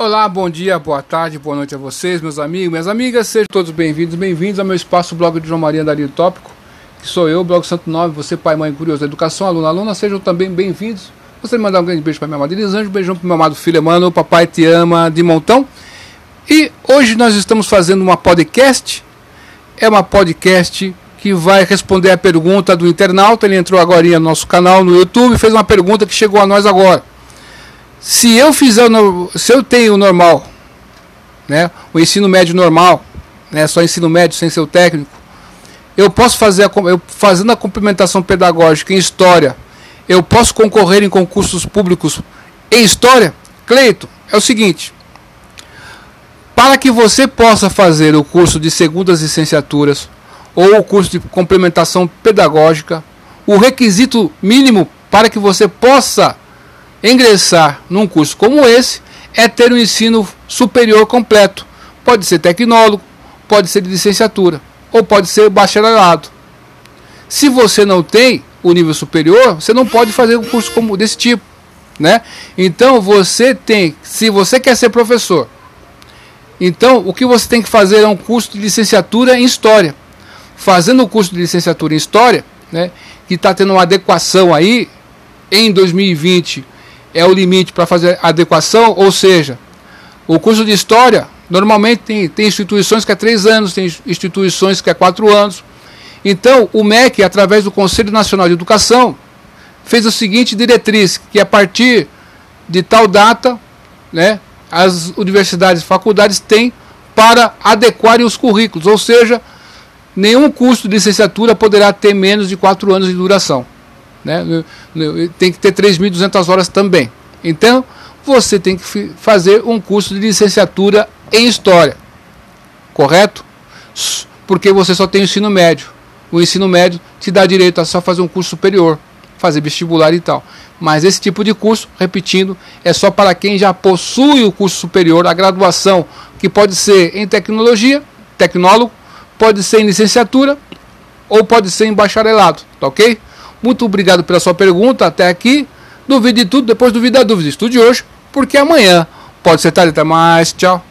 Olá, bom dia, boa tarde, boa noite a vocês, meus amigos, minhas amigas. Sejam todos bem-vindos, bem-vindos ao meu espaço, blog de João Maria Dario Tópico, que sou eu, blog Santo Nove, você, pai, mãe, curioso da educação, aluno, aluna, sejam também bem-vindos. Gostaria de mandar um grande beijo para minha amada Elisângela, um beijão para meu amado filho Emmanuel, papai te ama de montão. E hoje nós estamos fazendo uma podcast, é uma podcast que vai responder a pergunta do internauta, ele entrou agora no nosso canal no YouTube fez uma pergunta que chegou a nós agora se eu fizer se eu tenho o normal, né, o ensino médio normal, né, só ensino médio sem ser o técnico, eu posso fazer a, eu, fazendo a complementação pedagógica em história, eu posso concorrer em concursos públicos em história? Cleito, é o seguinte: para que você possa fazer o curso de segundas licenciaturas ou o curso de complementação pedagógica, o requisito mínimo para que você possa ingressar num curso como esse é ter um ensino superior completo. Pode ser tecnólogo, pode ser de licenciatura ou pode ser bacharelado. Se você não tem o nível superior, você não pode fazer um curso como desse tipo, né? Então você tem, se você quer ser professor, então o que você tem que fazer é um curso de licenciatura em história. Fazendo o curso de licenciatura em história, né, que está tendo uma adequação aí em 2020 é o limite para fazer adequação, ou seja, o curso de História normalmente tem, tem instituições que é três anos, tem instituições que é quatro anos. Então, o MEC, através do Conselho Nacional de Educação, fez a seguinte diretriz, que a partir de tal data, né, as universidades e faculdades têm para adequarem os currículos, ou seja, nenhum curso de licenciatura poderá ter menos de quatro anos de duração. Né? Tem que ter 3.200 horas também. Então, você tem que fazer um curso de licenciatura em História. Correto? Porque você só tem o ensino médio. O ensino médio te dá direito a só fazer um curso superior, fazer vestibular e tal. Mas esse tipo de curso, repetindo, é só para quem já possui o curso superior, a graduação, que pode ser em tecnologia, tecnólogo, pode ser em licenciatura ou pode ser em bacharelado, tá ok? Muito obrigado pela sua pergunta até aqui. Duvide de tudo, depois duvide da dúvida. Estude hoje, porque amanhã pode ser tarde. Até mais. Tchau.